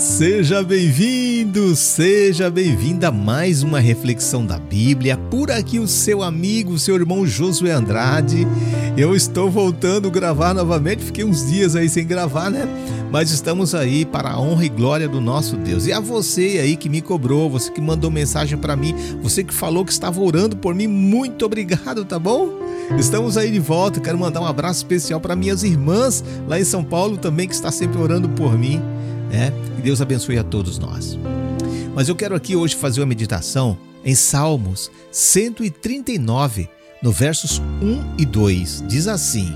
Seja bem-vindo, seja bem-vinda a mais uma reflexão da Bíblia. Por aqui o seu amigo, seu irmão Josué Andrade. Eu estou voltando a gravar novamente, fiquei uns dias aí sem gravar, né? Mas estamos aí para a honra e glória do nosso Deus. E a você aí que me cobrou, você que mandou mensagem para mim, você que falou que estava orando por mim, muito obrigado, tá bom? Estamos aí de volta. Quero mandar um abraço especial para minhas irmãs lá em São Paulo também que está sempre orando por mim, né? Deus abençoe a todos nós. Mas eu quero aqui hoje fazer uma meditação em Salmos 139, no versos 1 e 2. Diz assim: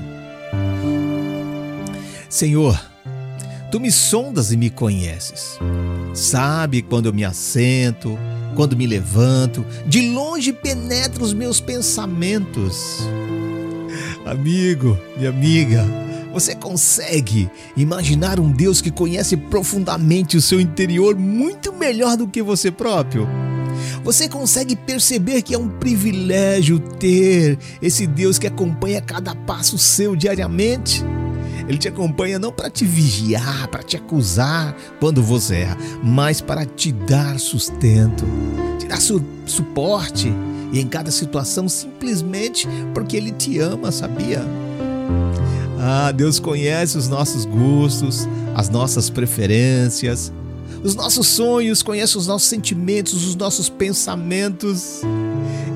Senhor, tu me sondas e me conheces. Sabe quando eu me assento, quando me levanto, de longe penetra os meus pensamentos. Amigo, minha amiga, você consegue imaginar um Deus que conhece profundamente o seu interior muito melhor do que você próprio? Você consegue perceber que é um privilégio ter esse Deus que acompanha cada passo seu diariamente? Ele te acompanha não para te vigiar, para te acusar quando você erra, mas para te dar sustento, te dar su suporte e em cada situação simplesmente porque Ele te ama, sabia? Ah, Deus conhece os nossos gostos, as nossas preferências, os nossos sonhos, conhece os nossos sentimentos, os nossos pensamentos.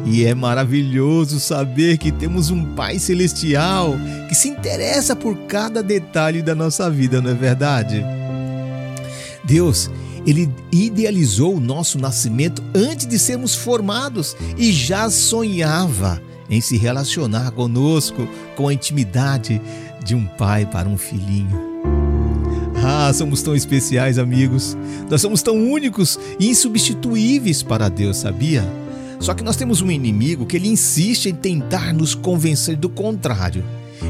E é maravilhoso saber que temos um Pai Celestial que se interessa por cada detalhe da nossa vida, não é verdade? Deus, ele idealizou o nosso nascimento antes de sermos formados e já sonhava em se relacionar conosco com a intimidade de um pai para um filhinho. Ah, somos tão especiais, amigos. Nós somos tão únicos e insubstituíveis para Deus, sabia? Só que nós temos um inimigo que ele insiste em tentar nos convencer do contrário.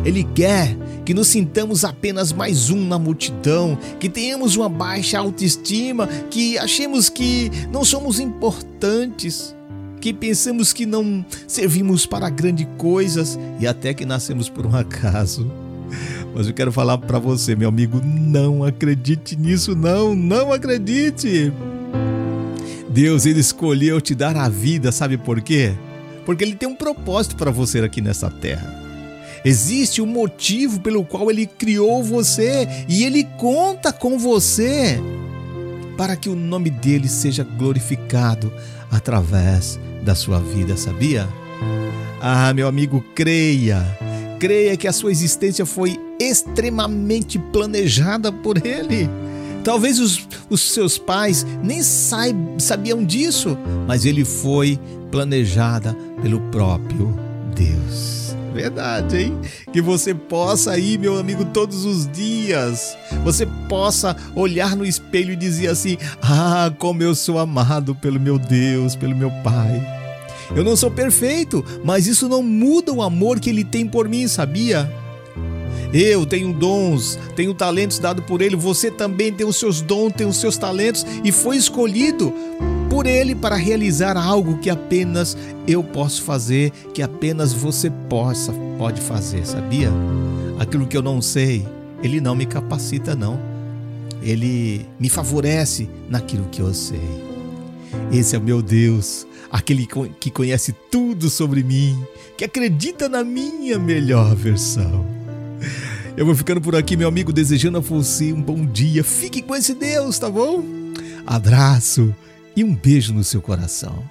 Ele quer que nos sintamos apenas mais um na multidão, que tenhamos uma baixa autoestima, que achemos que não somos importantes, que pensamos que não servimos para grandes coisas e até que nascemos por um acaso. Mas eu quero falar para você, meu amigo, não acredite nisso, não, não acredite. Deus ele escolheu te dar a vida, sabe por quê? Porque ele tem um propósito para você aqui nessa terra. Existe um motivo pelo qual ele criou você e ele conta com você para que o nome dele seja glorificado através da sua vida, sabia? Ah, meu amigo, creia. Creia que a sua existência foi extremamente planejada por ele. Talvez os, os seus pais nem sabiam disso, mas ele foi planejada pelo próprio Deus. Verdade, hein? Que você possa ir, meu amigo, todos os dias. Você possa olhar no espelho e dizer assim: Ah, como eu sou amado pelo meu Deus, pelo meu Pai. Eu não sou perfeito, mas isso não muda o amor que Ele tem por mim, sabia? Eu tenho dons, tenho talentos dados por Ele, você também tem os seus dons, tem os seus talentos e foi escolhido por Ele para realizar algo que apenas eu posso fazer, que apenas você possa, pode fazer, sabia? Aquilo que eu não sei, Ele não me capacita, não. Ele me favorece naquilo que eu sei. Esse é o meu Deus, aquele que conhece tudo sobre mim, que acredita na minha melhor versão. Eu vou ficando por aqui, meu amigo, desejando a você um bom dia. Fique com esse Deus, tá bom? Abraço e um beijo no seu coração.